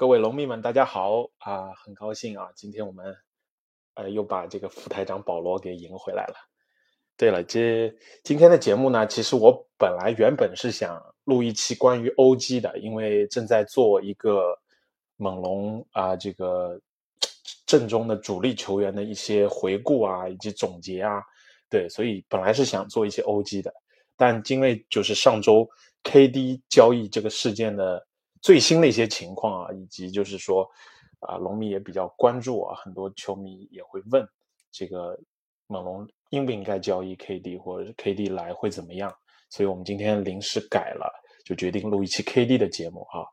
各位龙迷们，大家好啊！很高兴啊，今天我们呃又把这个副台长保罗给迎回来了。对了，这今天的节目呢，其实我本来原本是想录一期关于 OG 的，因为正在做一个猛龙啊这个正中的主力球员的一些回顾啊，以及总结啊，对，所以本来是想做一些 OG 的，但因为就是上周 KD 交易这个事件的最新的一些情况啊，以及就是说啊，龙迷也比较关注啊，很多球迷也会问这个猛龙应不应该交易 KD，或者 KD 来会怎么样？所以我们今天临时改了，就决定录一期 KD 的节目啊。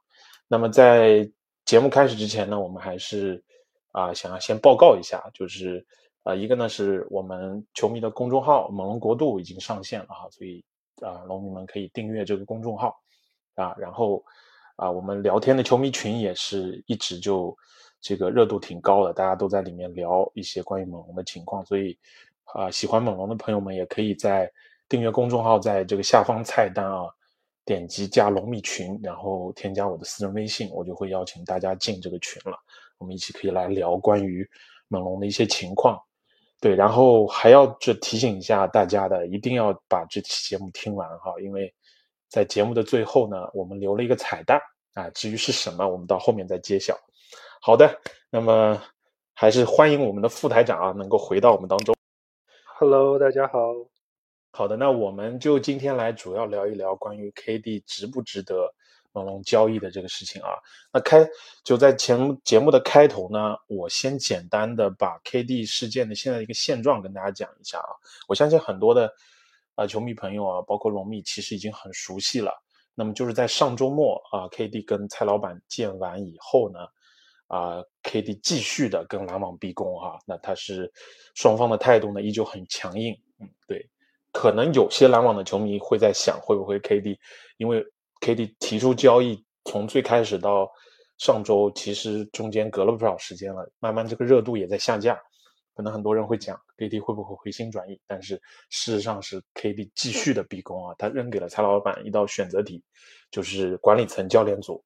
那么在节目开始之前呢，我们还是啊、想要先报告一下，就是啊、一个呢是我们球迷的公众号“猛龙国度”已经上线了哈，所以啊、龙迷们可以订阅这个公众号啊，然后啊、我们聊天的球迷群也是一直就这个热度挺高的，大家都在里面聊一些关于猛龙的情况，所以啊、喜欢猛龙的朋友们也可以在订阅公众号，在这个下方菜单啊，点击加龙蜜群，然后添加我的私人微信，我就会邀请大家进这个群了。我们一起可以来聊关于猛龙的一些情况。对，然后还要这提醒一下大家的，一定要把这期节目听完哈，因为在节目的最后呢，我们留了一个彩蛋啊，至于是什么，我们到后面再揭晓。好的，那么还是欢迎我们的副台长啊，能够回到我们当中。Hello，大家好。好的，那我们就今天来主要聊一聊关于 KD 值不值得猛龙交易的这个事情啊。那开就在前节目的开头呢，我先简单的把 KD 事件的现在一个现状跟大家讲一下啊。我相信很多的啊、球迷朋友啊，包括龙迷，其实已经很熟悉了。那么就是在上周末啊，KD 跟蔡老板见完以后呢，啊，KD 继续的跟篮网逼宫哈、那他是双方的态度呢依旧很强硬，嗯，对。可能有些篮网的球迷会在想，会不会 KD，因为 KD 提出交易，从最开始到上周，其实中间隔了不少时间了，慢慢这个热度也在下降。可能很多人会讲 KD 会不会回心转意，但是事实上是 KD 继续的逼宫啊，他扔给了蔡老板一道选择题，就是管理层、教练组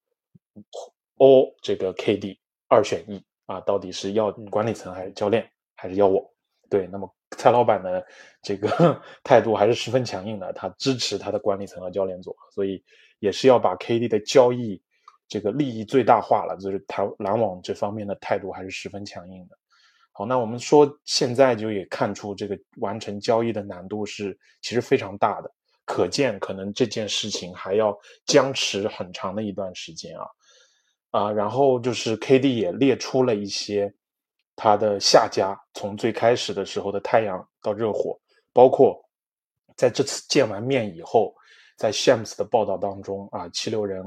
all 这个 KD 二选一啊，到底是要管理层还是教练，还是要我？对，那么蔡老板的这个 态度还是十分强硬的，他支持他的管理层和教练组，所以也是要把 KD 的交易这个利益最大化了，就是他篮网这方面的态度还是十分强硬的。那我们说现在就也看出这个完成交易的难度是其实非常大的，可见可能这件事情还要僵持很长的一段时间啊。啊，然后就是 KD 也列出了一些他的下家，从最开始的时候的太阳到热火，包括在这次见完面以后，在 Shams 的报道当中啊，七六人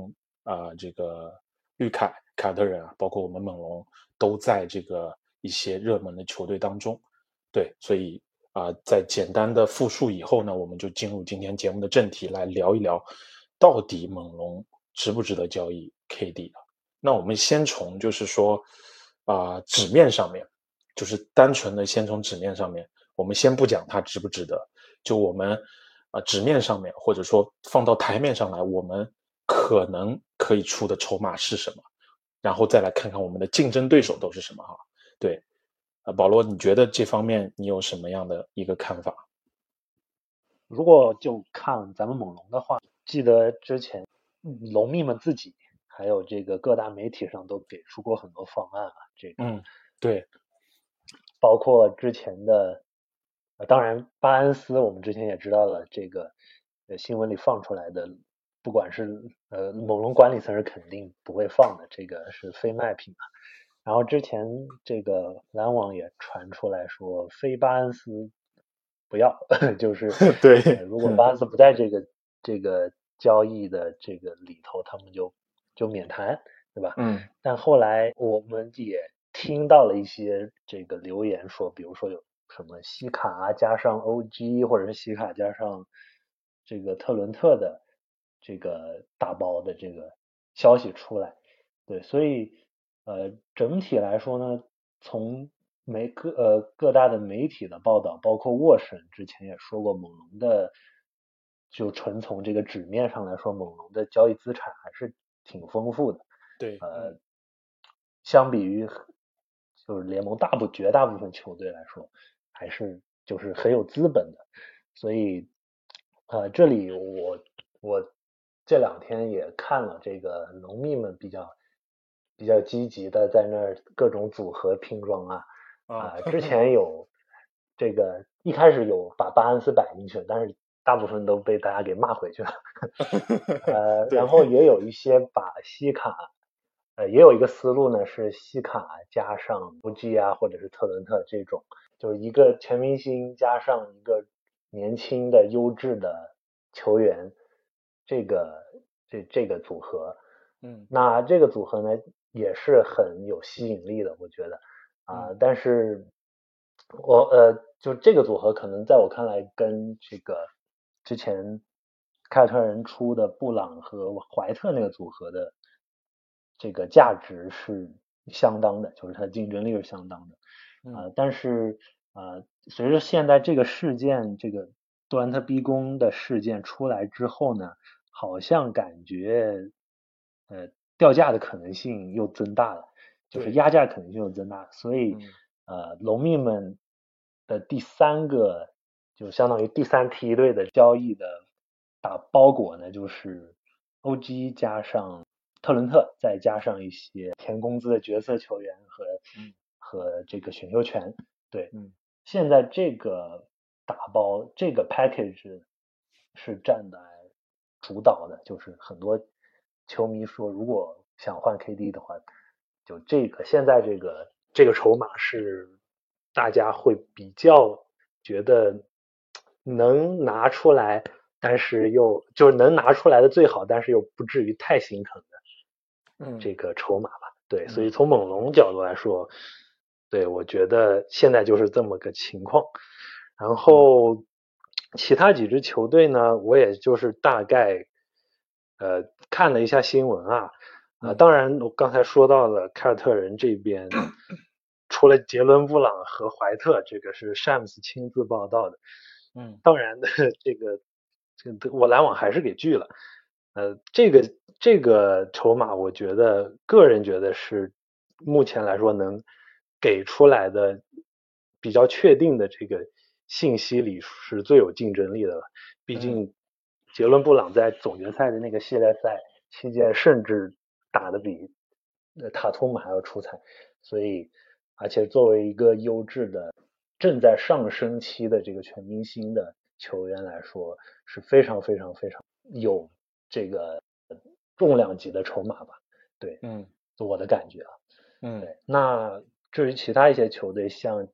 啊，这个绿凯凯尔特人啊，包括我们猛龙都在这个一些热门的球队当中。对，所以啊、在简单的复述以后呢，我们就进入今天节目的正题，来聊一聊到底猛龙值不值得交易 KD 啊？那我们先从就是说啊、纸面上面，就是单纯的先从纸面上面，我们先不讲它值不值得，就我们啊、纸面上面或者说放到台面上来，我们可能可以出的筹码是什么，然后再来看看我们的竞争对手都是什么哈。对，啊，保罗，你觉得这方面你有什么样的一个看法？如果就看咱们猛龙的话，记得之前嗯龙迷们自己还有这个各大媒体上都给出过很多方案啊，这个嗯，对，包括之前的，呃当然巴恩斯我们之前也知道了，这个呃新闻里放出来的，不管是呃猛龙管理层是肯定不会放的，这个是非卖品嘛。然后之前这个篮网也传出来说，非巴恩斯不要，就是 对呃如果巴恩斯不在这个这个交易的这个里头，他们就就免谈，对吧？嗯但后来我们也听到了一些这个留言说，比如说有什么西卡加上 OG，或者是西卡加上这个特伦特的这个打包的这个消息出来。对，所以呃整体来说呢，从媒各呃各大的媒体的报道，包括沃审之前也说过，猛龙的就纯从这个纸面上来说，猛龙的交易资产还是挺丰富的。对，呃，相比于就是联盟大部绝大部分球队来说，还是就是很有资本的，所以呃，这里我我这两天也看了这个农民们比较比较积极的在那儿各种组合拼装啊啊、之前有这个一开始有把巴恩斯摆进去，但是大部分都被大家给骂回去了。呃，然后也有一些把西卡，呃，也有一个思路呢，是西卡加上 OG 啊，或者是特伦特这种，就是一个全明星加上一个年轻的优质的球员，这个这这个组合，嗯那这个组合呢也是很有吸引力的，我觉得。啊、嗯。但是我呃，就这个组合可能在我看来跟这个之前凯尔特人出的布朗和怀特那个组合的这个价值是相当的，就是它的竞争力是相当的。啊、嗯但是啊，随着现在这个事件，这个杜兰特逼宫的事件出来之后呢，好像感觉呃掉价的可能性又增大了，就是压价可能性又增大，所以嗯。呃，农民们的第三个就相当于第三梯队的交易的打包裹呢，就是 OG 加上特伦特，再加上一些填工资的角色球员和、嗯。和这个选秀权。对，嗯。现在这个打包这个 package 是占的主导的，就是很多球迷说，如果想换 KD 的话，就这个现在这个这个筹码是大家会比较觉得能拿出来，但是又就是能拿出来的最好，但是又不至于太心疼的嗯这个筹码吧。对，所以嗯从猛龙角度来说，对我觉得现在就是这么个情况。然后其他几支球队呢，我也就是大概呃看了一下新闻啊，呃，嗯当然我刚才说到了凯尔特人这边，除了杰伦布朗和怀特，这个是詹姆斯亲自报道的，嗯当然的，这个这个我篮网还是给拒了。呃，这个这个筹码，我觉得个人觉得是目前来说能给出来的比较确定的这个信息里是最有竞争力的了。毕竟杰伦布朗在总决赛的那个系列赛期间，甚至打得比呃塔图姆还要出彩，所以而且作为一个优质的正在上升期的这个全明星的球员来说，是非常非常非常有这个重量级的筹码吧。对，嗯我的感觉啊。嗯对，那至于其他一些球队，像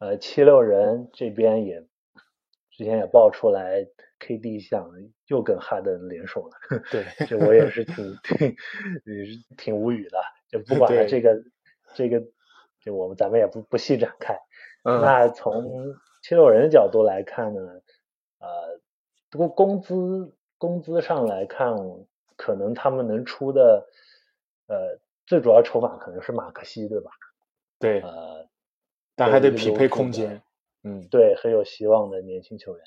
呃七六人这边也之前也爆出来，KD 想又跟哈登联手了，对，这我也是挺 挺也是挺无语的。就不管了，这个这个，就我们咱们也不不细展开。嗯那从七六人的角度来看呢，呃，不过工资工资上来看，可能他们能出的呃最主要筹码可能是马克西，对吧？对，呃，但还得匹配空间，嗯对，很有希望的年轻球员。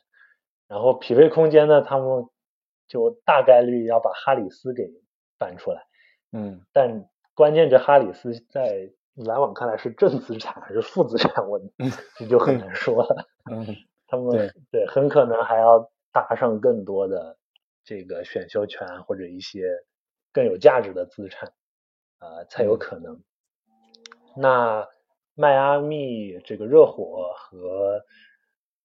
然后匹配空间呢，他们就大概率要把哈里斯给搬出来，嗯但关键这哈里斯在篮网看来是正资产还是负资产，我这 就很难说了。嗯他们对对很可能还要搭上更多的这个选秀权或者一些更有价值的资产，呃，才有嗯可能。那迈阿密这个热火和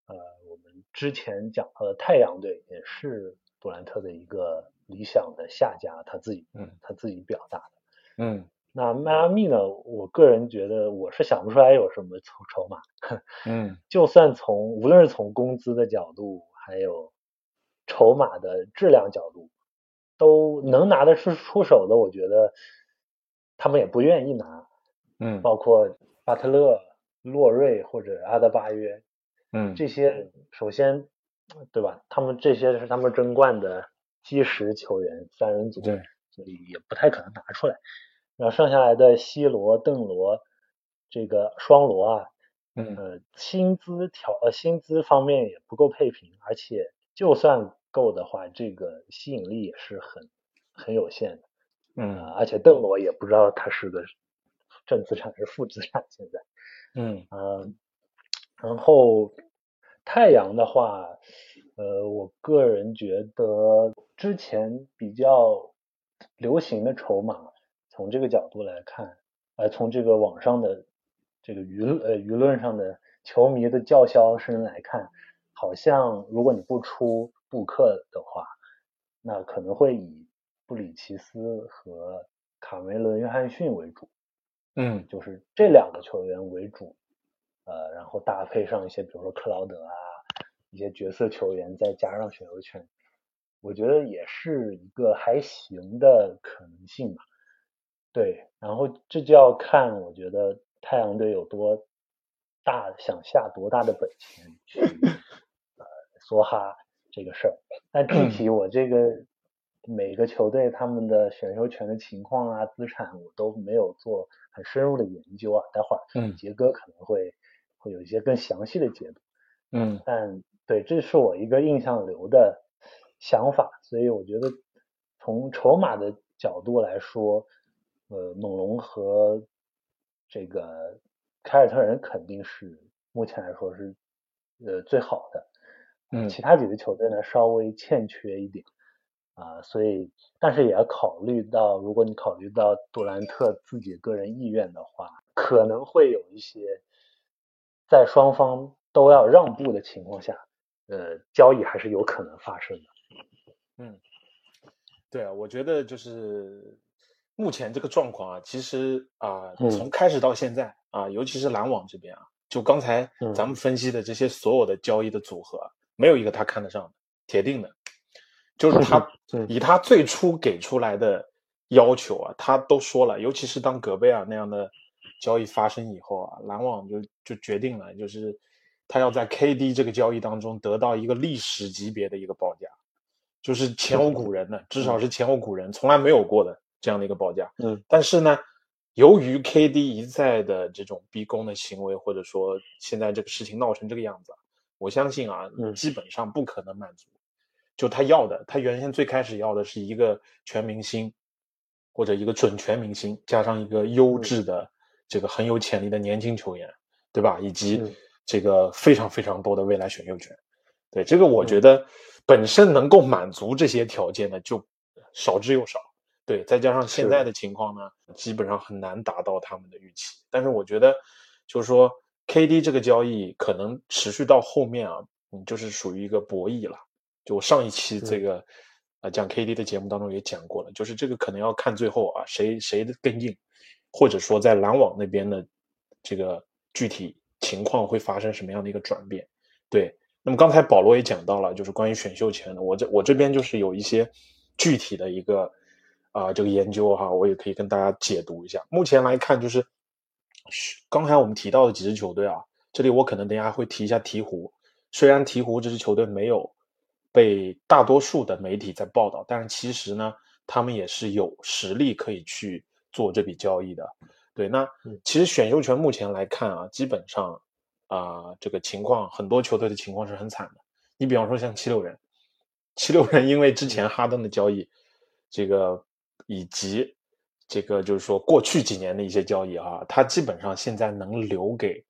呃我们之前讲到的太阳队也是杜兰特的一个理想的下家，他自己嗯。他自己表达的。嗯。那迈阿密呢，我个人觉得我是想不出来有什么筹筹码，嗯。就算从无论是从工资的角度，还有筹码的质量角度，都能拿得出出手的，我觉得他们也不愿意拿，嗯。包括巴特勒、洛瑞或者阿德巴约嗯这些，首先对吧？他们这些是他们争冠的基石球员，三人组，对，所以也不太可能拿出来。然后剩下来的西罗、邓罗，这个双罗啊，嗯呃，薪资条呃薪资方面也不够配平，而且就算够的话，这个吸引力也是很很有限的。呃，嗯而且邓罗也不知道他是个正资产还是负资产，现在。嗯呃，然后太阳的话，呃，我个人觉得之前比较流行的筹码，从这个角度来看，呃，从这个网上的这个舆论呃舆论上的球迷的叫嚣声来看，好像如果你不出布克的话，那可能会以布里奇斯和卡梅伦·约翰逊为主。嗯就是这两个球员为主，呃，然后搭配上一些比如说克劳德啊，一些角色球员，再加上选秀权，我觉得也是一个还行的可能性吧。对，然后这就要看我觉得太阳队有多大，想下多大的本钱去 呃梭哈这个事儿。但具体我这个每个球队他们的选秀权的情况啊、资产，我都没有做很深入的研究啊。待会儿嗯杰哥可能会会有一些更详细的解读。嗯但对，这是我一个印象流的想法，所以我觉得从筹码的角度来说，呃，猛龙和这个凯尔特人肯定是目前来说是呃最好的，嗯其他几个球队呢稍微欠缺一点啊、所以但是也要考虑到，如果你考虑到杜兰特自己个人意愿的话，可能会有一些在双方都要让步的情况下，呃，交易还是有可能发生的。嗯，对啊，我觉得就是目前这个状况啊，其实啊、嗯从开始到现在啊，尤其是篮网这边啊，就刚才嗯咱们分析的这些所有的交易的组合啊，没有一个他看得上的，铁定的，就是他嗯以他最初给出来的要求啊，他都说了，尤其是当戈贝尔那样的交易发生以后啊，篮网就就决定了，就是他要在 KD 这个交易当中得到一个历史级别的一个报价，就是前无古人的，至少是前无古人从来没有过的这样的一个报价。嗯，但是呢，由于 KD 一再的这种逼宫的行为，或者说现在这个事情闹成这个样子啊，我相信啊，嗯基本上不可能满足。就他要的，他原先最开始要的是一个全明星，或者一个准全明星，加上一个优质的这个很有潜力的年轻球员，对吧？以及嗯这个非常非常多的未来选秀权。对这个，我觉得本身能够满足这些条件的就少之又少。对，再加上现在的情况呢，基本上很难达到他们的预期。但是我觉得，就是说 KD 这个交易可能持续到后面啊，嗯，就是属于一个博弈了。就我上一期这个呃讲 KD 的节目当中也讲过了，就是这个可能要看最后啊谁谁的更硬，或者说在篮网那边的这个具体情况会发生什么样的一个转变。对，那么刚才保罗也讲到了，就是关于选秀权的，我这我这边就是有一些具体的一个啊、这个研究哈，我也可以跟大家解读一下。目前来看，就是刚才我们提到的几支球队啊，这里我可能等一下会提一下鹈鹕。虽然鹈鹕这支球队没有被大多数的媒体在报道，但是其实呢，他们也是有实力可以去做这笔交易的。对，那嗯其实选秀权目前来看啊，基本上啊、这个情况很多球队的情况是很惨的。你比方说像七六人，七六人因为之前哈登的交易，这个以及这个就是说过去几年的一些交易啊，他基本上现在能留给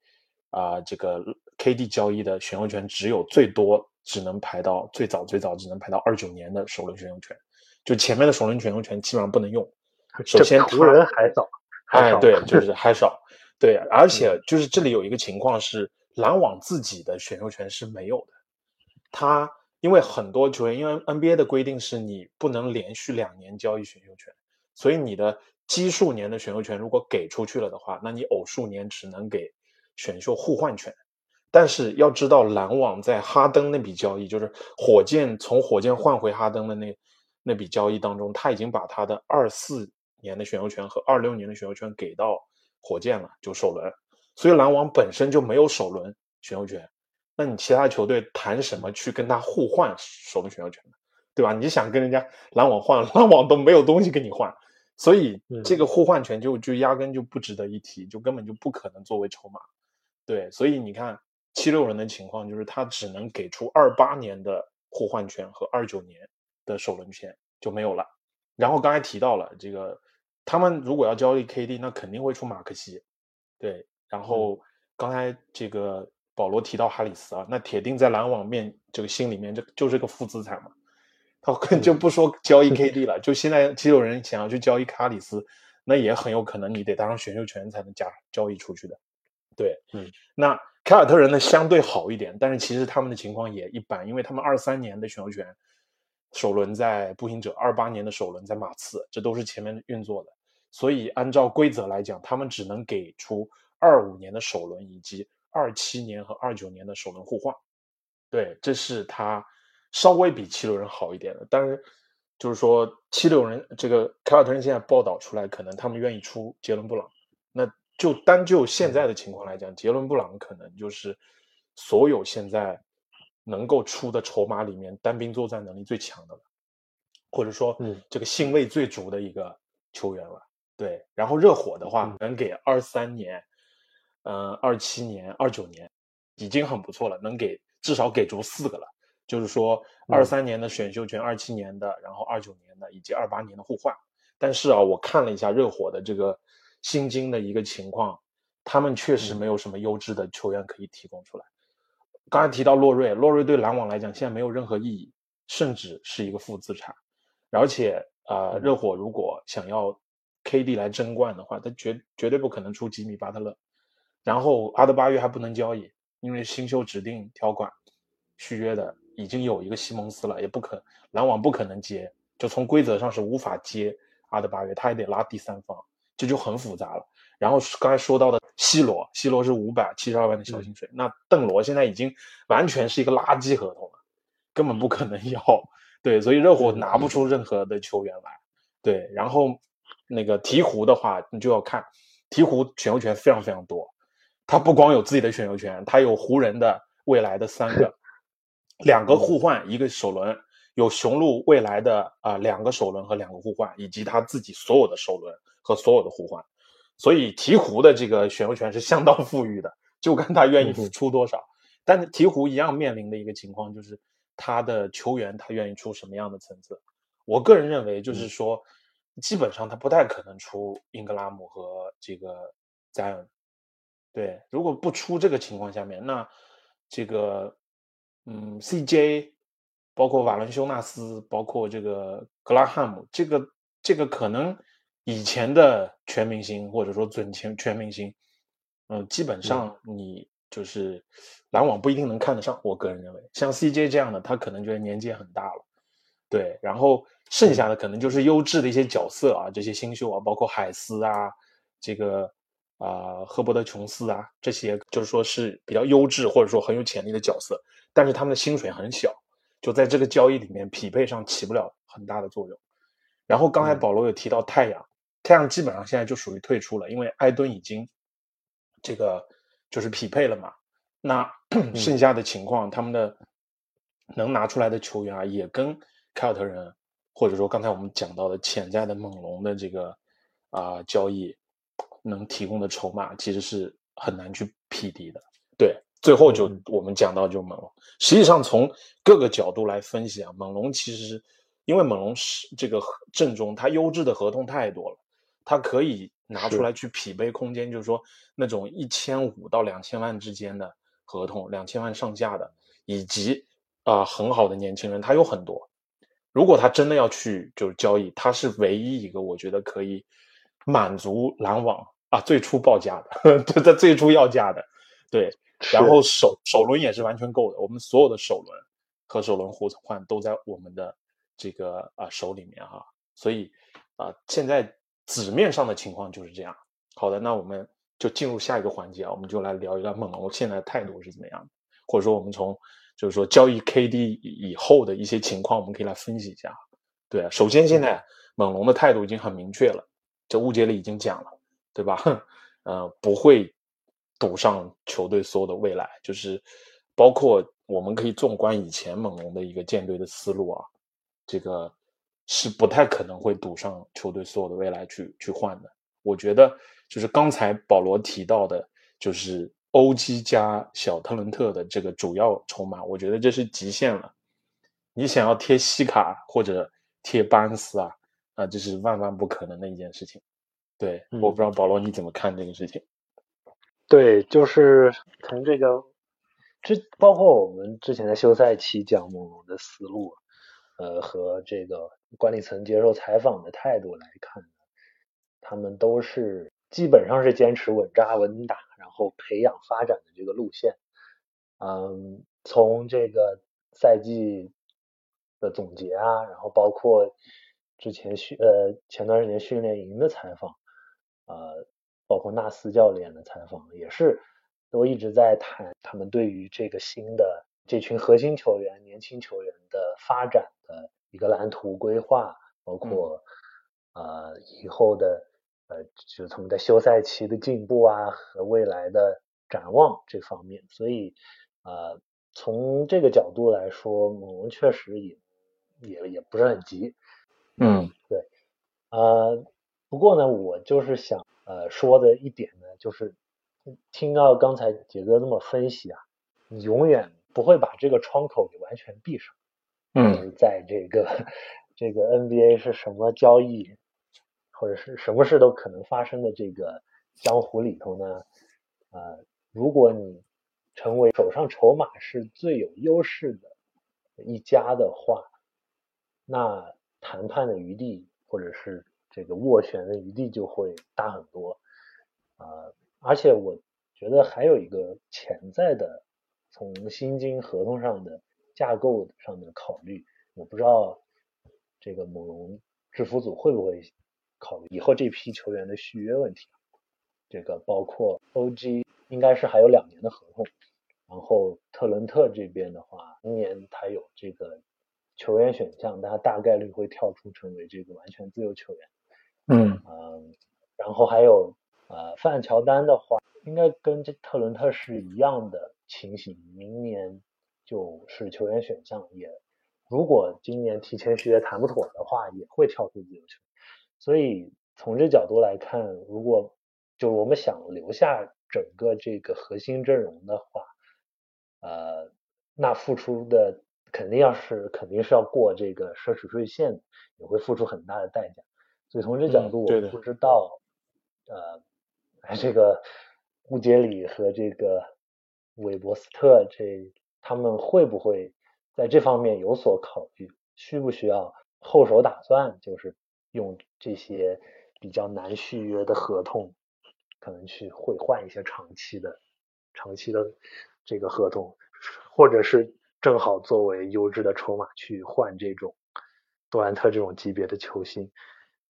啊、这个 KD 交易的选秀权只有最多只能排到最早最早只能排到二九年的首轮选秀权，就前面的首轮选秀权基本上不能用。首先湖人还早，还哎，对，就是还少。对，而且就是这里有一个情况是，篮网自己的选秀权是没有的。他因为很多球员，因为 NBA 的规定是你不能连续两年交易选秀权，所以你的奇数年的选秀权如果给出去了的话，那你偶数年只能给选秀互换权。但是要知道，篮网在哈登那笔交易，就是火箭从火箭换回哈登的那那笔交易当中，他已经把他的二四年的选秀权和二六年的选秀权给到火箭了，就首轮。所以篮网本身就没有首轮选秀权，那你其他球队谈什么去跟他互换首轮选秀权呢？对吧？你想跟人家篮网换，篮网都没有东西跟你换，所以这个互换权就就压根就不值得一提，就根本就不可能作为筹码。对，所以你看。七六人的情况就是，他只能给出二八年的互换权和二九年的首轮权就没有了。然后刚才提到了这个，他们如果要交易 KD，那肯定会出马克西。对，然后刚才这个保罗提到哈里斯啊，那铁定在篮网面这个心里面，这就是个负资产嘛。他就不说交易 KD 了，就现在七六人想要去交易哈里斯，那也很有可能你得当上选秀权才能加交易出去的。对，嗯，那。凯尔特人呢相对好一点，但是其实他们的情况也一般，因为他们二三年的选秀权首轮在步行者，二八年的首轮在马刺，这都是前面运作的，所以按照规则来讲，他们只能给出二五年的首轮以及二七年和二九年的首轮互换。对，这是他稍微比七六人好一点的，但是就是说七六人这个凯尔特人现在报道出来，可能他们愿意出杰伦布朗，那。就单就现在的情况来讲，杰伦布朗可能就是所有现在能够出的筹码里面单兵作战能力最强的了，或者说，嗯，这个性味最足的一个球员了。对，然后热火的话，能给二三年、嗯，二七年、二九年已经很不错了，能给至少给足四个了。就是说，二三年的选秀权，二七年的，然后二九年的，以及二八年的互换。但是啊，我看了一下热火的这个。新金的一个情况，他们确实没有什么优质的球员可以提供出来。刚才提到洛瑞，洛瑞对篮网来讲现在没有任何意义，甚至是一个负资产。而且，呃，热火如果想要 KD 来争冠的话，他绝绝对不可能出吉米巴特勒。然后阿德巴约还不能交易，因为新秀指定条款续约的已经有一个西蒙斯了，也不可篮网不可能接，就从规则上是无法接阿德巴约，他也得拉第三方。这就很复杂了。然后刚才说到的 C 罗，C 罗是五百七十二万的小薪水，那邓罗现在已经完全是一个垃圾合同了，根本不可能要。对，所以热火拿不出任何的球员来。对，然后那个鹈鹕的话，你就要看鹈鹕选秀权非常非常多，他不光有自己的选秀权，他有湖人的未来的三个，两个互换，一个首轮，有雄鹿未来的啊两个首轮和两个互换，以及他自己所有的首轮。和所有的互换，所以鹈鹕的这个选秀权是相当富裕的，就看他愿意出多少。但是鹈鹕一样面临的一个情况就是，他的球员他愿意出什么样的层次？我个人认为就是说，基本上他不太可能出英格拉姆和这个加恩。对，如果不出这个情况下面，那这个嗯，CJ，包括瓦伦修纳斯，包括这个格拉汉姆，这个这个可能。以前的全明星或者说准前全明星，嗯，基本上你就是篮网不一定能看得上。我个人认为，像 CJ 这样的，他可能觉得年纪也很大了，对。然后剩下的可能就是优质的一些角色啊，这些新秀啊，包括海斯啊，这个啊赫伯德琼斯啊，这些就是说是比较优质或者说很有潜力的角色，但是他们的薪水很小，就在这个交易里面匹配上起不了很大的作用。然后刚才保罗有提到太阳。太阳基本上现在就属于退出了，因为埃顿已经这个就是匹配了嘛。那 剩下的情况，他们的能拿出来的球员啊，也跟凯尔特人或者说刚才我们讲到的潜在的猛龙的这个啊交易能提供的筹码，其实是很难去匹敌的。对，最后就我们讲到就猛龙，实际上从各个角度来分析啊，猛龙其实因为猛龙是这个阵中，它优质的合同太多了。他可以拿出来去匹配空间，就是说那种一千五到两千万之间的合同，两千万上下的，以及啊很好的年轻人，他有很多。如果他真的要去就是交易，他是唯一一个我觉得可以满足篮网啊，最初报价的，对，在最初要价的，对。然后首首轮也是完全够的，我们所有的首轮和首轮互换都在我们的这个啊手里面哈，所以啊现在纸面上的情况就是这样。好的，那我们就进入下一个环节啊，我们就来聊一聊猛龙现在的态度是怎么样的，或者说我们从就是说交易 KD 以后的一些情况，我们可以来分析一下。对啊，首先现在猛龙的态度已经很明确了，这误解里已经讲了，对吧？呃，不会。赌上球队所有的未来，就是包括我们可以纵观以前猛龙的一个建队的思路啊，这个是不太可能会赌上球队所有的未来去去换的。我觉得就是刚才保罗提到的，就是欧基加小特伦特的这个主要筹码，我觉得这是极限了。你想要贴西卡或者贴巴恩斯啊，啊，这是万万不可能的一件事情。对，我不知道保罗你怎么看这个事情。对，就是从这个之包括我们之前的休赛期讲猛龙的思路，呃，和这个管理层接受采访的态度来看，他们都是基本上是坚持稳扎稳打，然后培养发展的这个路线。嗯，从这个赛季的总结啊，然后包括之前训呃前段时间训练营的采访，呃。包括纳斯教练的采访也是，都一直在谈他们对于这个新的这群核心球员、年轻球员的发展的一个蓝图规划，包括呃以后的呃就他们在休赛期的进步啊和未来的展望这方面。所以呃从这个角度来说，猛龙确实也也也不是很急。嗯，对，呃不过呢，我就是想。呃，说的一点呢，就是听到刚才杰哥这么分析啊，你永远不会把这个窗口给完全闭上。嗯，在这个这个 NBA 是什么交易，或者是什么事都可能发生的这个江湖里头呢，呃，如果你成为手上筹码是最有优势的一家的话，那谈判的余地或者是。这个斡旋的余地就会大很多，啊，而且我觉得还有一个潜在的从薪金合同上的架构上的考虑，我不知道这个猛龙制服组会不会考虑以后这批球员的续约问题，这个包括 OG 应该是还有两年的合同，然后特伦特这边的话，明年他有这个球员选项，他大概率会跳出成为这个完全自由球员。嗯嗯，然后还有呃范乔丹的话，应该跟这特伦特是一样的情形，明年就是球员选项，也如果今年提前续约谈不妥的话，也会跳出自由球。所以从这角度来看，如果就我们想留下整个这个核心阵容的话，呃，那付出的肯定要是肯定是要过这个奢侈税线，也会付出很大的代价。所以从这角度，我不知道，呃，这个乌杰里和这个韦伯斯特这他们会不会在这方面有所考虑？需不需要后手打算？就是用这些比较难续约的合同，可能去会换一些长期的、长期的这个合同，或者是正好作为优质的筹码去换这种杜兰特这种级别的球星。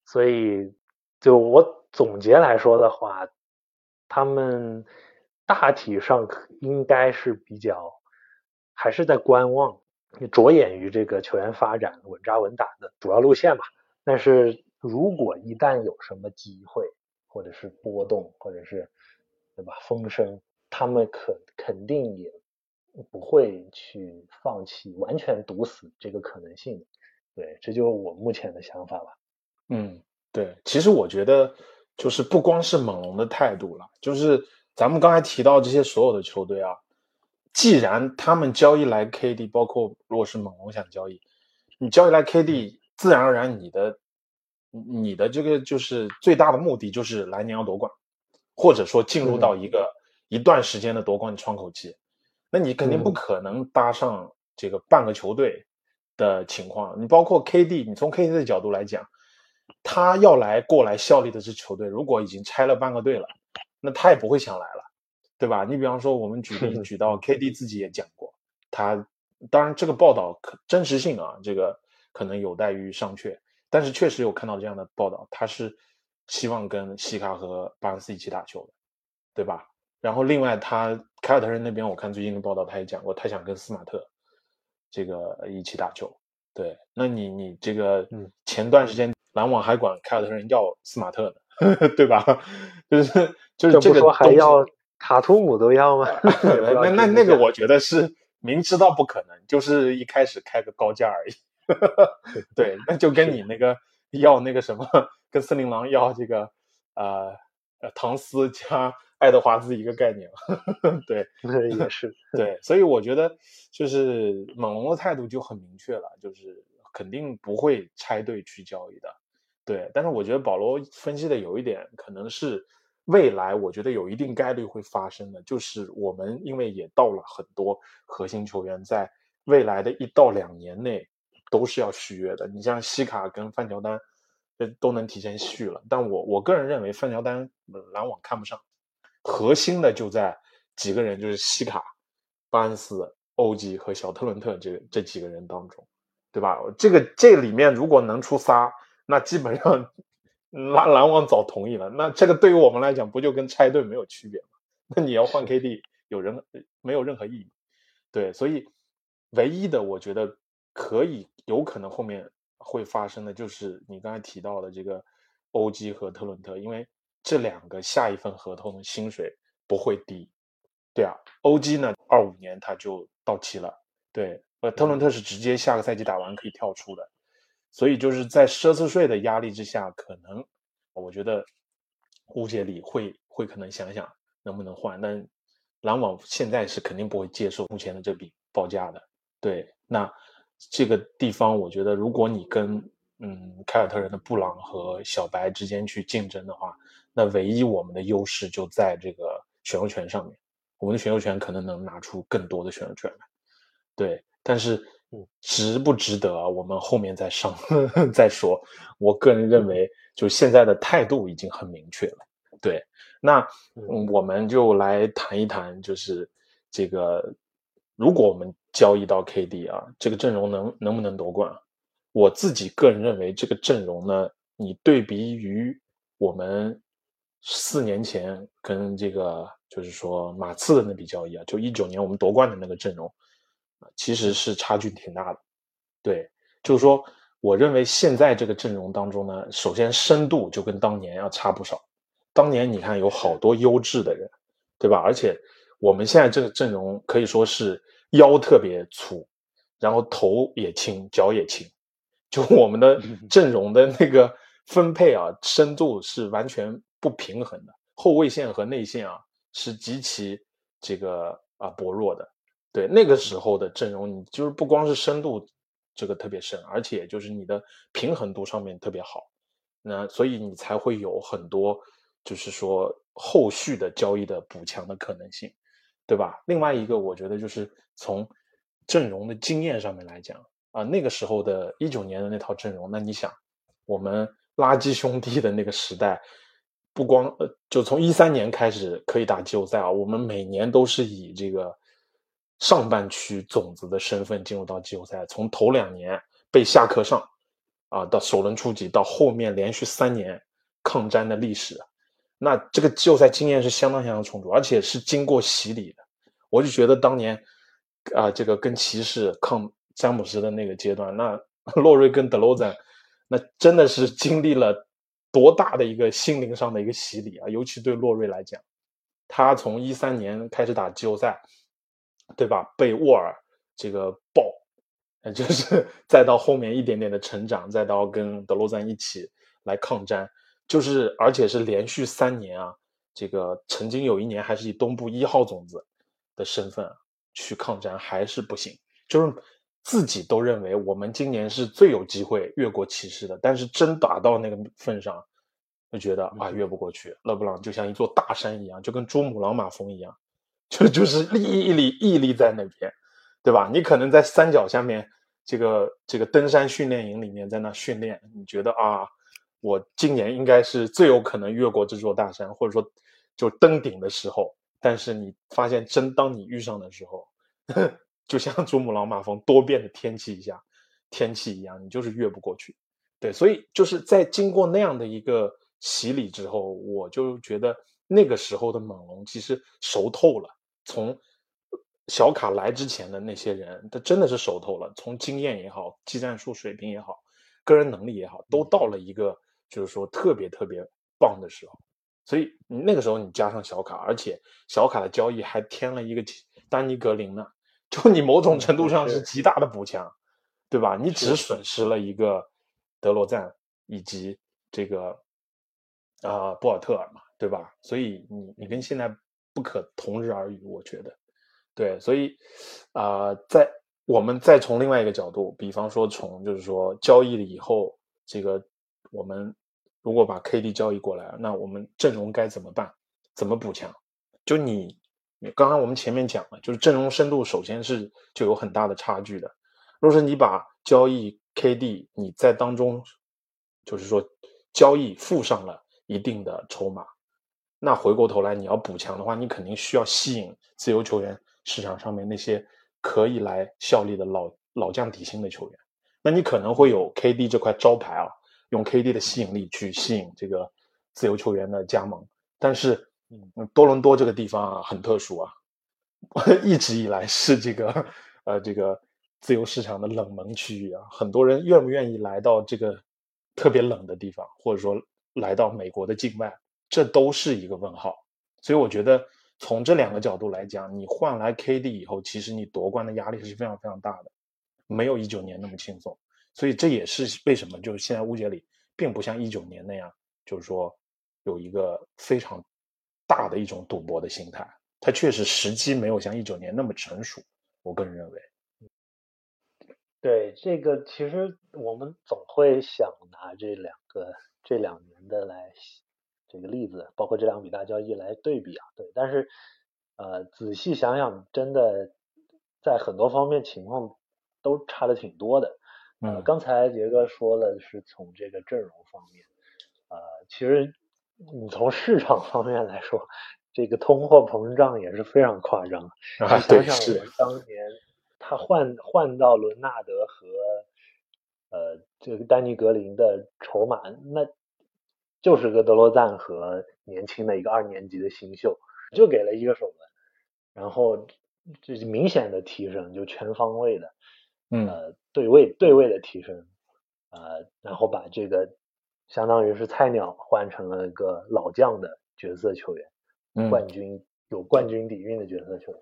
所以，就我总结来说的话，他们大体上应该是比较还是在观望，着眼于这个球员发展稳扎稳打的主要路线吧。但是如果一旦有什么机会，或者是波动，或者是对吧风声，他们可肯定也不会去放弃，完全堵死这个可能性。对，这就是我目前的想法吧。嗯，对，其实我觉得就是不光是猛龙的态度了，就是咱们刚才提到这些所有的球队啊，既然他们交易来 KD，包括如果是猛龙想交易，你交易来 KD，自然而然你的你的这个就是最大的目的就是来年要夺冠，或者说进入到一个一段时间的夺冠窗口期，那你肯定不可能搭上这个半个球队的情况，你包括 KD，你从 KD 的角度来讲。他要来过来效力的支球队，如果已经拆了半个队了，那他也不会想来了，对吧？你比方说，我们举例 举到 KD 自己也讲过，他当然这个报道可真实性啊，这个可能有待于商榷，但是确实有看到这样的报道，他是希望跟西卡和巴恩斯一起打球的，对吧？然后另外他凯尔特人那边，我看最近的报道，他也讲过，他想跟斯马特这个一起打球。对，那你你这个前段时间篮网还管凯尔特人要斯马特呢，对吧？就是就是这个说还要卡图姆都要吗？那那那个我觉得是明知道不可能，就是一开始开个高价而已。对，那就跟你那个要那个什么，跟森林狼要这个呃呃唐斯加。爱德华兹一个概念，对，也是对，所以我觉得就是猛龙的态度就很明确了，就是肯定不会拆队去交易的，对。但是我觉得保罗分析的有一点可能是未来，我觉得有一定概率会发生的，就是我们因为也到了很多核心球员在未来的一到两年内都是要续约的，你像西卡跟范乔丹这都能提前续了，但我我个人认为范乔丹篮网看不上。核心的就在几个人，就是西卡、巴恩斯、欧吉和小特伦特这这几个人当中，对吧？这个这里面如果能出仨，那基本上篮篮网早同意了。那这个对于我们来讲，不就跟拆队没有区别吗？那你要换 KD，有人没有任何意义。对，所以唯一的我觉得可以有可能后面会发生的，就是你刚才提到的这个欧吉和特伦特，因为。这两个下一份合同的薪水不会低，对啊，OG 呢，二五年他就到期了，对，呃，特伦特是直接下个赛季打完可以跳出的，所以就是在奢侈税的压力之下，可能我觉得乌杰里会会可能想想能不能换，但篮网现在是肯定不会接受目前的这笔报价的，对，那这个地方我觉得如果你跟嗯凯尔特人的布朗和小白之间去竞争的话。那唯一我们的优势就在这个选秀权上面，我们的选秀权可能能拿出更多的选秀权来，对。但是值不值得啊？我们后面再上 再说。我个人认为，就现在的态度已经很明确了。对，那我们就来谈一谈，就是这个，如果我们交易到 KD 啊，这个阵容能能不能夺冠？我自己个人认为，这个阵容呢，你对比于我们。四年前跟这个就是说马刺的那笔交易啊，就一九年我们夺冠的那个阵容啊，其实是差距挺大的。对，就是说，我认为现在这个阵容当中呢，首先深度就跟当年要差不少。当年你看有好多优质的人，对吧？而且我们现在这个阵容可以说是腰特别粗，然后头也轻，脚也轻，就我们的阵容的那个分配啊，深度是完全。不平衡的后卫线和内线啊，是极其这个啊薄弱的。对那个时候的阵容，你就是不光是深度这个特别深，而且就是你的平衡度上面特别好。那所以你才会有很多就是说后续的交易的补强的可能性，对吧？另外一个，我觉得就是从阵容的经验上面来讲啊，那个时候的一九年的那套阵容，那你想我们垃圾兄弟的那个时代。不光呃，就从一三年开始可以打季后赛啊，我们每年都是以这个上半区种子的身份进入到季后赛。从头两年被下课上啊，到首轮初级，到后面连续三年抗战的历史，那这个季后赛经验是相当相当充足，而且是经过洗礼的。我就觉得当年啊，这个跟骑士抗詹姆斯的那个阶段，那 洛瑞跟德罗赞，那真的是经历了。多大的一个心灵上的一个洗礼啊！尤其对洛瑞来讲，他从一三年开始打季后赛，对吧？被沃尔这个爆，就是再到后面一点点的成长，再到跟德罗赞一起来抗战，就是而且是连续三年啊，这个曾经有一年还是以东部一号种子的身份去抗战，还是不行，就是。自己都认为我们今年是最有机会越过骑士的，但是真打到那个份上，就觉得啊越不过去。勒布朗就像一座大山一样，就跟珠穆朗玛峰一样，就就是立屹立屹立在那边，对吧？你可能在山脚下面，这个这个登山训练营里面在那训练，你觉得啊我今年应该是最有可能越过这座大山，或者说就登顶的时候。但是你发现，真当你遇上的时候，就像珠穆朗玛峰多变的天气一样，天气一样，你就是越不过去。对，所以就是在经过那样的一个洗礼之后，我就觉得那个时候的猛龙其实熟透了。从小卡来之前的那些人，他真的是熟透了。从经验也好，技战术水平也好，个人能力也好，都到了一个就是说特别特别棒的时候。所以那个时候你加上小卡，而且小卡的交易还添了一个丹尼格林呢，就你某种程度上是极大的补强，对吧？你只损失了一个。德罗赞以及这个啊博尔特尔嘛，对吧？所以你你跟现在不可同日而语，我觉得，对，所以啊，在我们再从另外一个角度，比方说从就是说交易了以后，这个我们如果把 KD 交易过来，那我们阵容该怎么办？怎么补强？就你刚刚我们前面讲了，就是阵容深度首先是就有很大的差距的。若是你把交易 KD，你在当中就是说交易附上了一定的筹码，那回过头来你要补强的话，你肯定需要吸引自由球员市场上面那些可以来效力的老老将底薪的球员。那你可能会有 KD 这块招牌啊，用 KD 的吸引力去吸引这个自由球员的加盟。但是，嗯，多伦多这个地方啊很特殊啊，一直以来是这个呃这个。自由市场的冷门区域啊，很多人愿不愿意来到这个特别冷的地方，或者说来到美国的境外，这都是一个问号。所以我觉得从这两个角度来讲，你换来 KD 以后，其实你夺冠的压力是非常非常大的，没有一九年那么轻松。所以这也是为什么就是现在乌杰里并不像一九年那样，就是说有一个非常大的一种赌博的心态，他确实时机没有像一九年那么成熟。我个人认为。对这个，其实我们总会想拿这两个这两年的来这个例子，包括这两笔大交易来对比啊。对，但是呃，仔细想想，真的在很多方面情况都差的挺多的。嗯，刚才杰哥说了，是从这个阵容方面，呃，其实你从市场方面来说，这个通货膨胀也是非常夸张。啊，想想我们当年。他换换到伦纳德和呃这个丹尼格林的筹码，那就是个德罗赞和年轻的一个二年级的新秀，就给了一个守门，然后这是明显的提升，就全方位的，呃对位对位的提升，呃然后把这个相当于是菜鸟换成了一个老将的角色球员，冠军有冠军底蕴的角色球员。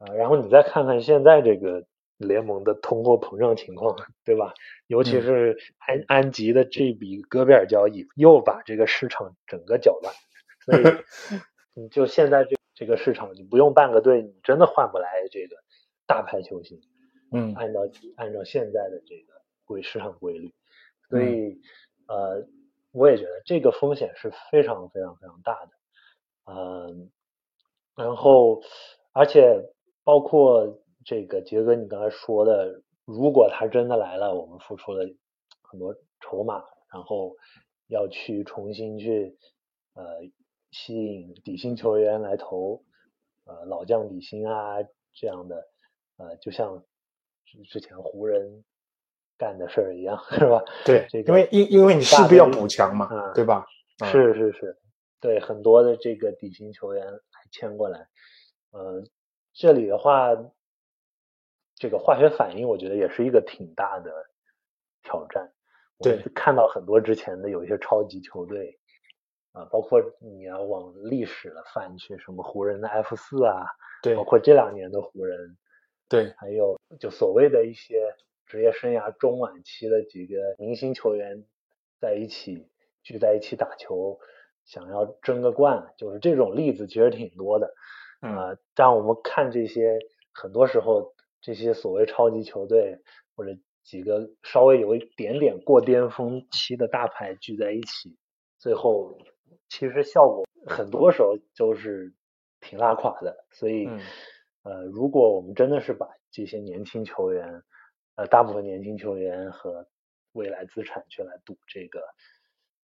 啊，然后你再看看现在这个联盟的通货膨胀情况，对吧？尤其是安安吉的这笔戈贝尔交易，又把这个市场整个搅乱。所以，你就现在这这个市场，你不用半个队，你真的换不来这个大牌球星。嗯，按照按照现在的这个规市场规律，所以呃，我也觉得这个风险是非常非常非常大的。嗯，然后而且。包括这个杰哥，你刚才说的，如果他真的来了，我们付出了很多筹码，然后要去重新去呃吸引底薪球员来投，呃老将底薪啊这样的，呃就像之前湖人干的事儿一样，是吧？对，这个因为因因为你势必要补强嘛，对吧？是是是，对很多的这个底薪球员签过来，呃。这里的话，这个化学反应，我觉得也是一个挺大的挑战。对，看到很多之前的有一些超级球队啊，包括你要往历史的翻去，什么湖人的 F 四啊，对，包括这两年的湖人，对，还有就所谓的一些职业生涯中晚期的几个明星球员在一起聚在一起打球，想要争个冠，就是这种例子其实挺多的。啊，但我们看这些，很多时候这些所谓超级球队或者几个稍微有一点点过巅峰期的大牌聚在一起，最后其实效果很多时候都是挺拉垮的。所以，呃，如果我们真的是把这些年轻球员，呃，大部分年轻球员和未来资产去来赌这个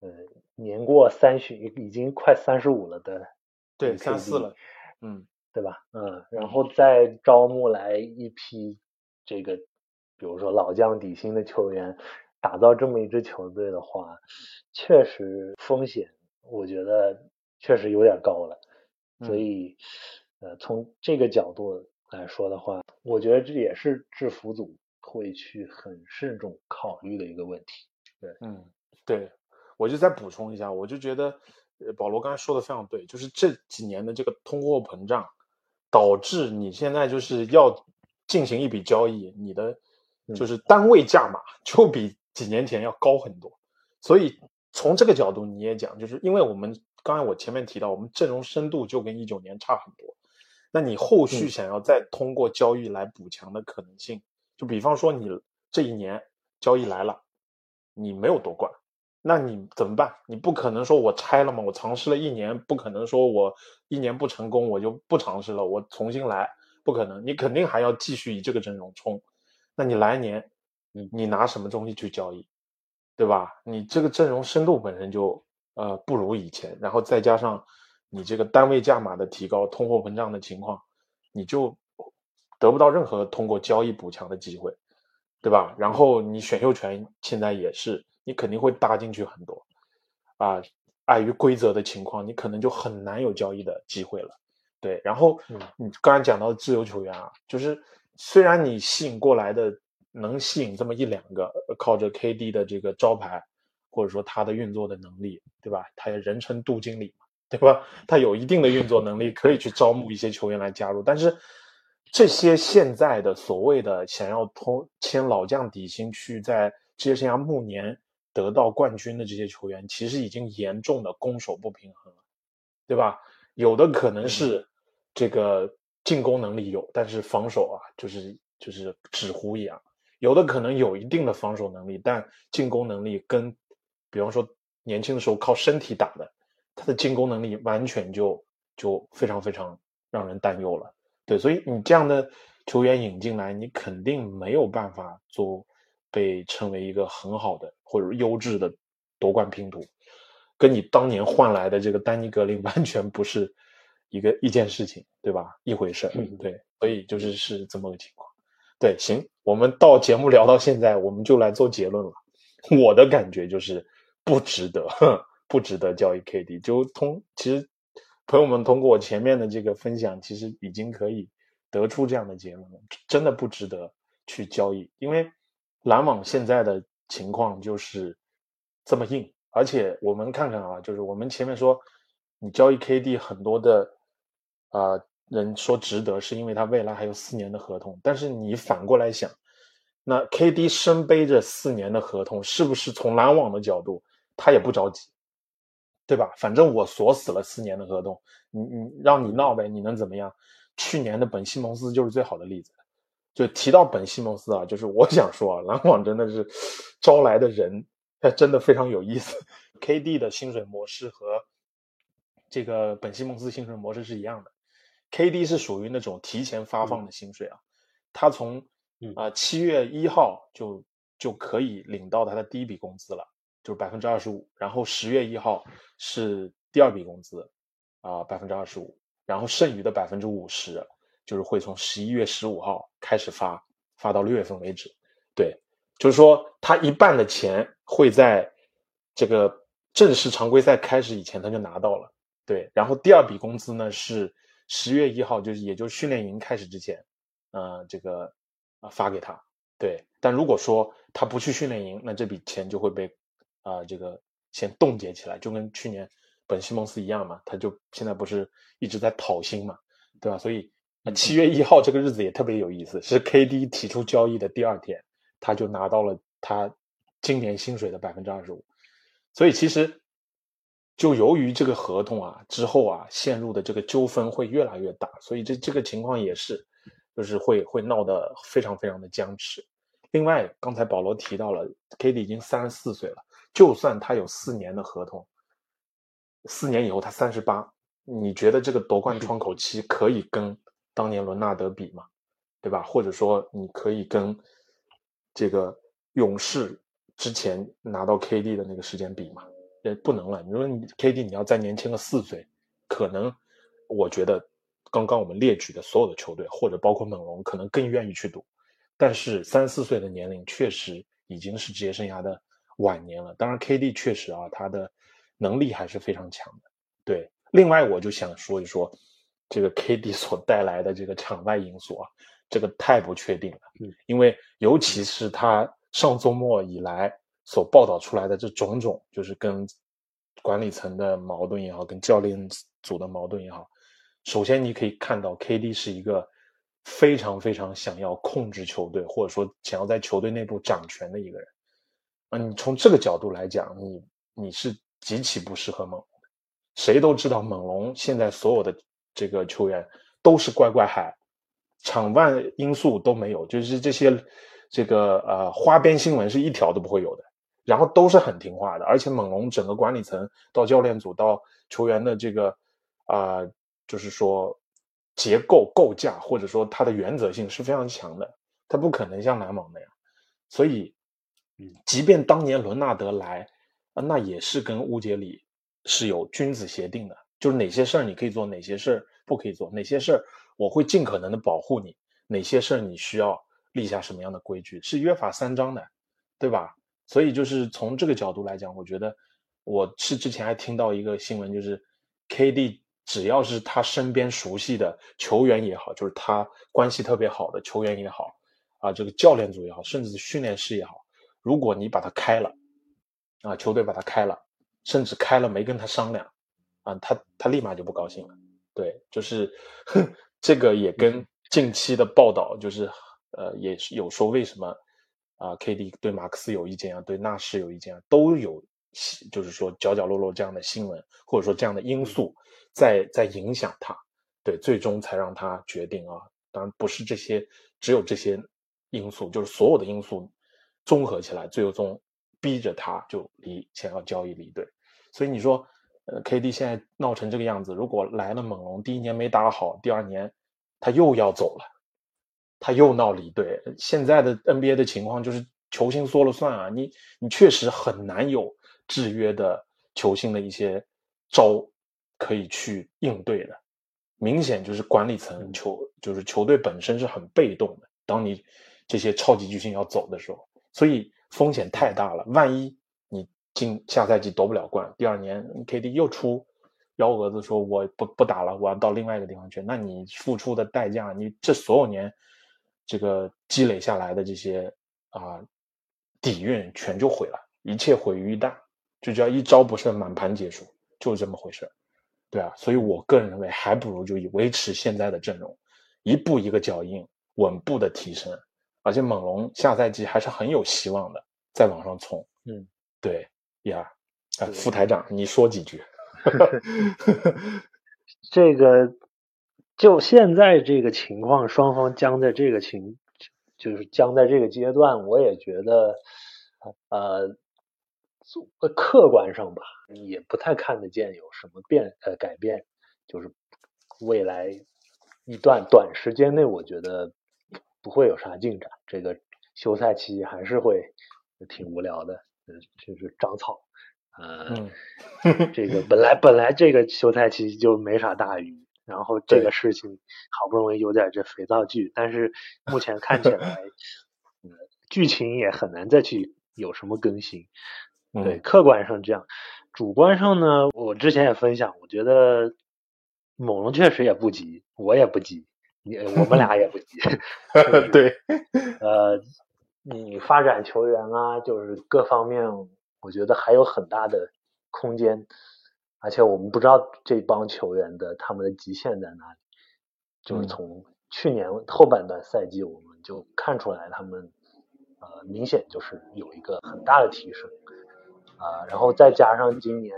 呃年过三旬，已经快三十五了的，对三四了，嗯，对吧？嗯，然后再招募来一批这个，比如说老将底薪的球员，打造这么一支球队的话，确实风险，我觉得确实有点高了。所以，呃，从这个角度来说的话，我觉得这也是制服组会去很慎重考虑的一个问题。对，嗯，对，我就再补充一下，我就觉得，呃，保罗刚才说的非常对，就是这几年的这个通货膨胀，导致你现在就是要进行一笔交易，你的就是单位价码就比几年前要高很多。所以从这个角度你也讲，就是因为我们。刚才我前面提到，我们阵容深度就跟一九年差很多。那你后续想要再通过交易来补强的可能性，就比方说你这一年交易来了，你没有夺冠，那你怎么办？你不可能说我拆了嘛，我尝试了一年，不可能说我一年不成功我就不尝试了，我重新来，不可能，你肯定还要继续以这个阵容冲。那你来年，你你拿什么东西去交易，对吧？你这个阵容深度本身就。呃，不如以前，然后再加上你这个单位价码的提高，通货膨胀的情况，你就得不到任何通过交易补强的机会，对吧？然后你选秀权现在也是，你肯定会搭进去很多，啊，碍于规则的情况，你可能就很难有交易的机会了，对。然后你刚才讲到的自由球员啊，就是虽然你吸引过来的能吸引这么一两个，靠着 KD 的这个招牌。或者说他的运作的能力，对吧？他也人称杜经理嘛，对吧？他有一定的运作能力，可以去招募一些球员来加入。但是这些现在的所谓的想要通签老将底薪去在职业生涯暮年得到冠军的这些球员，其实已经严重的攻守不平衡了，对吧？有的可能是这个进攻能力有，但是防守啊，就是就是纸糊一样；有的可能有一定的防守能力，但进攻能力跟比方说，年轻的时候靠身体打的，他的进攻能力完全就就非常非常让人担忧了。对，所以你这样的球员引进来，你肯定没有办法做被称为一个很好的或者优质的夺冠拼图，跟你当年换来的这个丹尼格林 完全不是一个一件事情，对吧？一回事。对，所以就是是这么个情况。对，行，我们到节目聊到现在，我们就来做结论了。我的感觉就是。不值得，不值得交易 KD。就通，其实朋友们通过我前面的这个分享，其实已经可以得出这样的结论了，真的不值得去交易。因为篮网现在的情况就是这么硬，而且我们看看啊，就是我们前面说你交易 KD 很多的啊人说值得，是因为他未来还有四年的合同。但是你反过来想，那 KD 身背着四年的合同，是不是从篮网的角度？他也不着急，对吧？反正我锁死了四年的合同，你你让你闹呗，你能怎么样？去年的本西蒙斯就是最好的例子。就提到本西蒙斯啊，就是我想说啊，篮网真的是招来的人，他真的非常有意思。KD 的薪水模式和这个本西蒙斯薪水模式是一样的。KD 是属于那种提前发放的薪水啊，他从啊七月一号就就可以领到他的第一笔工资了。就是百分之二十五，然后十月一号是第二笔工资，啊，百分之二十五，然后剩余的百分之五十就是会从十一月十五号开始发，发到六月份为止。对，就是说他一半的钱会在这个正式常规赛开始以前他就拿到了。对，然后第二笔工资呢是十月一号，就是也就是训练营开始之前，呃，这个啊发给他。对，但如果说他不去训练营，那这笔钱就会被。啊，这个先冻结起来，就跟去年本西蒙斯一样嘛，他就现在不是一直在讨薪嘛，对吧？所以七月一号这个日子也特别有意思，是 KD 提出交易的第二天，他就拿到了他今年薪水的百分之二十五。所以其实就由于这个合同啊之后啊陷入的这个纠纷会越来越大，所以这这个情况也是就是会会闹得非常非常的僵持。另外，刚才保罗提到了 KD 已经三十四岁了。就算他有四年的合同，四年以后他三十八，你觉得这个夺冠窗口期可以跟当年伦纳德比嘛？对吧？或者说你可以跟这个勇士之前拿到 KD 的那个时间比嘛？呃，不能了。你说你 KD 你要再年轻个四岁，可能我觉得刚刚我们列举的所有的球队，或者包括猛龙，可能更愿意去赌。但是三四岁的年龄确实已经是职业生涯的晚年了。当然，KD 确实啊，他的能力还是非常强的。对，另外我就想说一说这个 KD 所带来的这个场外因素啊，这个太不确定了。嗯，因为尤其是他上周末以来所报道出来的这种种，就是跟管理层的矛盾也好，跟教练组的矛盾也好，首先你可以看到 KD 是一个。非常非常想要控制球队，或者说想要在球队内部掌权的一个人，啊，你从这个角度来讲，你你是极其不适合猛龙的。谁都知道，猛龙现在所有的这个球员都是乖乖孩，场外因素都没有，就是这些这个呃花边新闻是一条都不会有的，然后都是很听话的，而且猛龙整个管理层到教练组到球员的这个啊，就是说。结构构架或者说它的原则性是非常强的，它不可能像篮网那样，所以，即便当年伦纳德来，那也是跟乌杰里是有君子协定的，就是哪些事儿你可以做，哪些事儿不可以做，哪些事儿我会尽可能的保护你，哪些事儿你需要立下什么样的规矩，是约法三章的，对吧？所以就是从这个角度来讲，我觉得我是之前还听到一个新闻，就是 KD。只要是他身边熟悉的球员也好，就是他关系特别好的球员也好，啊，这个教练组也好，甚至是训练师也好，如果你把他开了，啊，球队把他开了，甚至开了没跟他商量，啊，他他立马就不高兴了。对，就是 这个也跟近期的报道，就是呃，也有说为什么啊，KD 对马克思有意见啊，对纳什有意见啊，都有，就是说角角落落这样的新闻，或者说这样的因素。在在影响他，对，最终才让他决定啊。当然不是这些，只有这些因素，就是所有的因素综合起来，最终逼着他就离想要交易离队。所以你说，呃，KD 现在闹成这个样子，如果来了猛龙，第一年没打好，第二年他又要走了，他又闹离队。现在的 NBA 的情况就是球星说了算啊，你你确实很难有制约的球星的一些招。可以去应对的，明显就是管理层球就是球队本身是很被动的。当你这些超级巨星要走的时候，所以风险太大了。万一你进下赛季夺不了冠，第二年 KD 又出幺蛾子说我不不打了，我要到另外一个地方去，那你付出的代价，你这所有年这个积累下来的这些啊底蕴全就毁了，一切毁于一旦，就叫一招不慎满盘皆输，就是这么回事。对啊，所以我个人认为，还不如就以维持现在的阵容，一步一个脚印，稳步的提升。而且猛龙下赛季还是很有希望的，再往上冲。嗯，对呀，啊，副台长，你说几句。这个就现在这个情况，双方僵在这个情，就是僵在这个阶段，我也觉得，呃。客观上吧，也不太看得见有什么变呃改变，就是未来一段短时间内，我觉得不会有啥进展。这个休赛期还是会挺无聊的，呃，就是长草。呃，这个本来本来这个休赛期就没啥大鱼，然后这个事情好不容易有点这肥皂剧，但是目前看起来，呃，剧情也很难再去有什么更新。对，客观上这样，主观上呢，我之前也分享，我觉得猛龙确实也不急，我也不急，你我们俩也不急。对，呃，你发展球员啊，就是各方面，我觉得还有很大的空间，而且我们不知道这帮球员的他们的极限在哪里，就是从去年后半段赛季，我们就看出来他们呃明显就是有一个很大的提升。啊，然后再加上今年，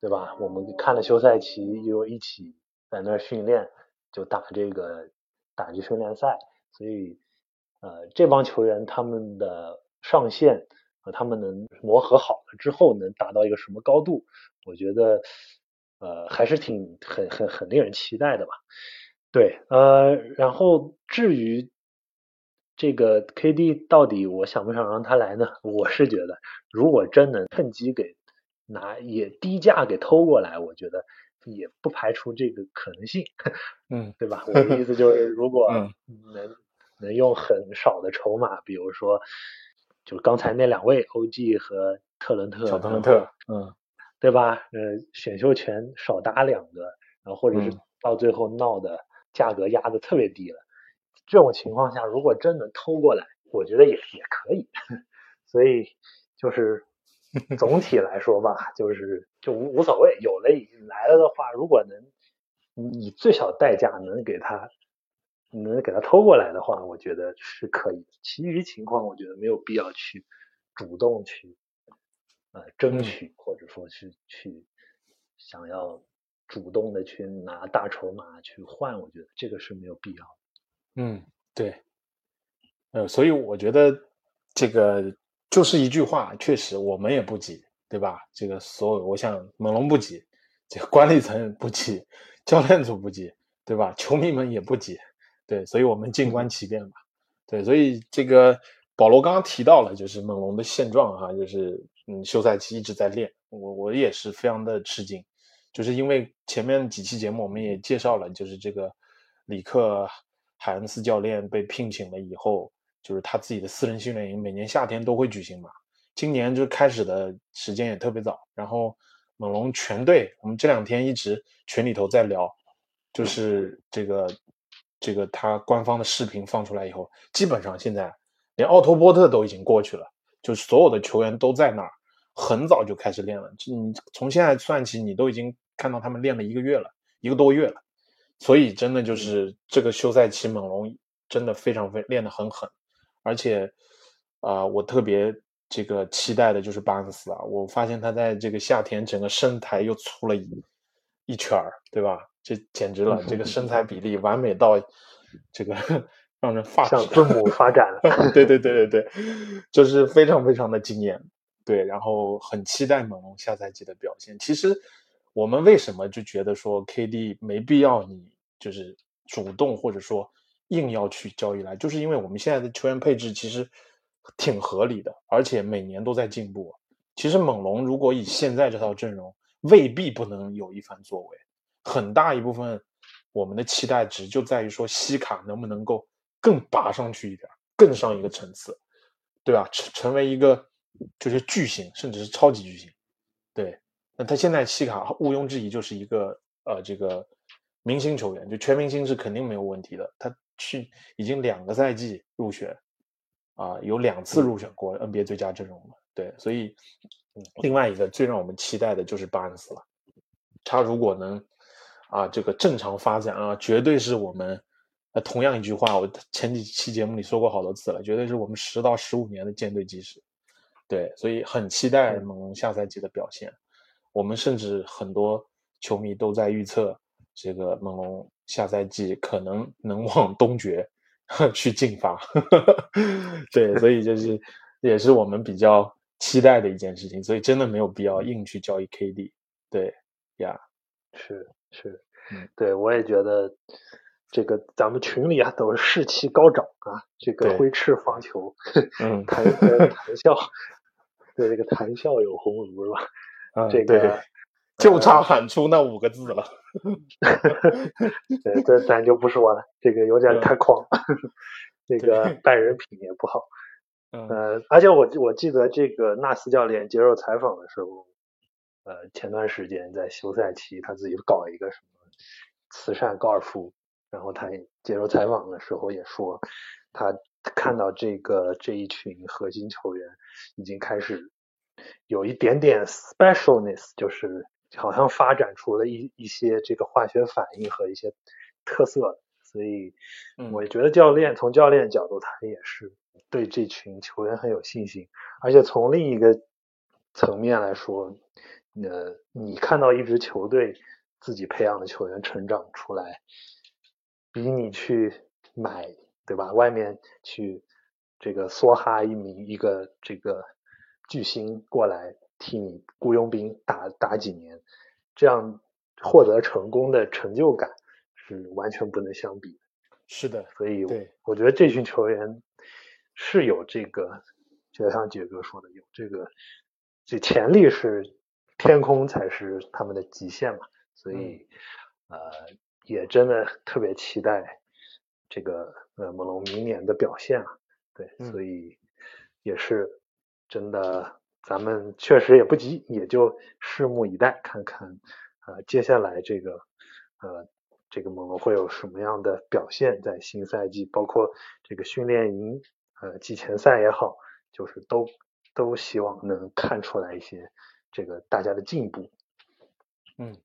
对吧？我们看了休赛期，又一起在那儿训练，就打这个打击训练赛，所以呃，这帮球员他们的上限和他们能磨合好了之后，能达到一个什么高度？我觉得呃，还是挺很很很令人期待的吧。对，呃，然后至于。这个 KD 到底我想不想让他来呢？我是觉得，如果真能趁机给拿也低价给偷过来，我觉得也不排除这个可能性，嗯，对吧？我的意思就是，如果嗯能能用很少的筹码，比如说就是刚才那两位 OG 和特伦特，小特伦特，嗯对吧？呃，选秀权少打两个，然后或者是嗯到最后闹的价格压的特别低了，这种情况下，如果真能偷过来，我觉得也也可以。所以就是 总体来说吧，就是就无无所谓，有了来了的话，如果能以最小代价能给他能给他偷过来的话，我觉得是可以的。其余情况，我觉得没有必要去主动去呃争嗯取，或者说是去想要主动的去拿大筹码去换，我觉得这个是没有必要的。嗯，对，呃，所以我觉得这个就是一句话，确实我们也不急，对吧？这个所有，我想猛龙不急，这个管理层不急，教练组不急，对吧？球迷们也不急，对，所以我们静观其变吧。对，所以这个保罗刚刚提到了，就是猛龙的现状哈、就是嗯，休赛期一直在练，我我也是非常的吃惊，就是因为前面几期节目我们也介绍了，就是这个里克海恩斯教练被聘请了以后，就是他自己的私人训练营每年夏天都会举行嘛，今年就开始的时间也特别早，然后猛龙全队，我们这两天一直群里头在聊，就是这个这个他官方的视频放出来以后，基本上现在连奥托波特都已经过去了，就是所有的球员都在那儿，很早就开始练了。你从现在算起，你都已经看到他们练了一个月了，一个多月了。所以真的就是这个休赛期，猛龙真的非常非练得很狠，而且啊、我特别这个期待的就是巴恩斯啊，我发现他在这个夏天整个身材又粗了一一圈儿，对吧？这简直了，这个身材比例完美到这个 让人发指。向字母发展了。对对对对对，就是非常非常的惊艳。对，然后很期待猛龙下赛季的表现。其实我们为什么就觉得说 KD 没必要你就是主动或者说硬要去交易来，就是因为我们现在的球员配置其实挺合理的，而且每年都在进步。其实猛龙如果以现在这套阵容，未必不能有一番作为。很大一部分我们的期待值就在于说西卡能不能够更拔上去一点，更上一个层次，对吧？成成为一个就是巨星，甚至是超级巨星。对，那他现在西卡毋庸置疑就是一个呃这个明星球员，就全明星是肯定没有问题的。他去已经两个赛季入选啊、有两次入选过 NBA 最佳阵容了。对，所以嗯另外一个最让我们期待的就是巴恩斯了。他如果能啊这个正常发展啊，绝对是我们呃同样一句话，我前几期节目里说过好多次了，绝对是我们十到十五年的舰队基石。对，所以很期待嗯猛龙下赛季的表现。我们甚至很多球迷都在预测，这个猛龙下赛季可能能往东决 去进发。对，所以就 是也是我们比较期待的一件事情。所以真的没有必要硬去交易 KD。对呀，是是嗯，对我也觉得这个咱们群里啊都是士气高涨啊，这个挥斥方遒，嗯 谈笑，对这个谈笑有鸿儒是吧？嗯，这个，就差喊出那五个字了。对，这咱就不说了，这个有点嗯太狂，这个对 待人品也不好。嗯呃，而且我我记得这个纳斯教练接受采访的时候，呃，前段时间在休赛期他自己搞一个什么慈善高尔夫，然后他也接受采访的时候也说，他看到这个这一群核心球员已经开始有一点点 specialness，就是好像发展出了一一些这个化学反应和一些特色，所以嗯。我觉得教练从教练角度，他也是对这群球员很有信心，而且从另一个层面来说，呃，你看到一支球队自己培养的球员成长出来，比你去买对吧？外面去这个梭哈一名一个这个巨星过来替你雇佣兵打打几年，这样获得成功的成就感是完全不能相比的。是的，所以对我觉得这群球员是有这个，就像杰哥说的，有这个这潜力是天空才是他们的极限嘛，所以呃也真的特别期待这个呃猛龙明年的表现啊，对，所以也是真的，咱们确实也不急，也就拭目以待，看看呃接下来这个呃这个猛龙会有什么样的表现，在新赛季，包括这个训练营呃季前赛也好，就是都都希望能看出来一些。这个大家的进步，嗯，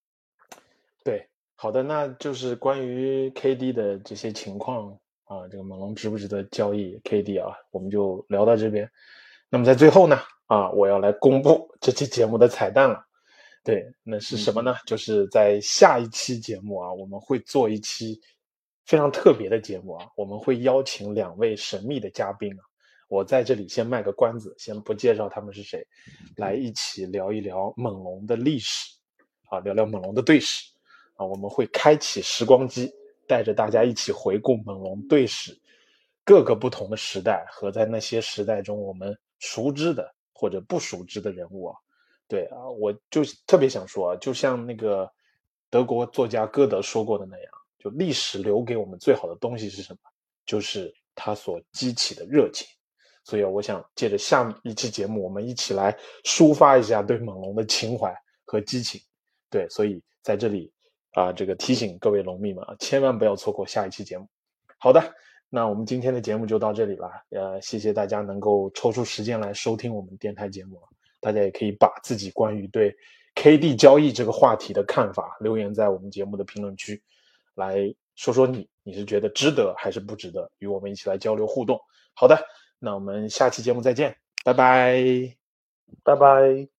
对，好的，那就是关于 KD 的这些情况啊，这个猛龙值不值得交易 KD 啊，我们就聊到这边。那么在最后呢，啊，我要来公布这期节目的彩蛋了。对，那是什么呢？就是在下一期节目啊，我们会做一期非常特别的节目啊，我们会邀请两位神秘的嘉宾啊。我在这里先卖个关子，先不介绍他们是谁，来一起聊一聊猛龙的历史，啊，聊聊猛龙的队史，啊，我们会开启时光机，带着大家一起回顾猛龙队史各个不同的时代和在那些时代中我们熟知的或者不熟知的人物啊，对啊，我就特别想说啊，就像那个德国作家歌德说过的那样，就历史留给我们最好的东西是什么？就是它所激起的热情。所以，我想借着下一期节目，我们一起来抒发一下对猛龙的情怀和激情。对，所以在这里啊，这个提醒各位龙迷们啊，千万不要错过下一期节目。好的，那我们今天的节目就到这里了。呃，谢谢大家能够抽出时间来收听我们电台节目。大家也可以把自己关于对 KD 交易这个话题的看法留言在我们节目的评论区，来说说你你是觉得值得还是不值得，与我们一起来交流互动。好的。那我们下期节目再见，拜拜，拜拜。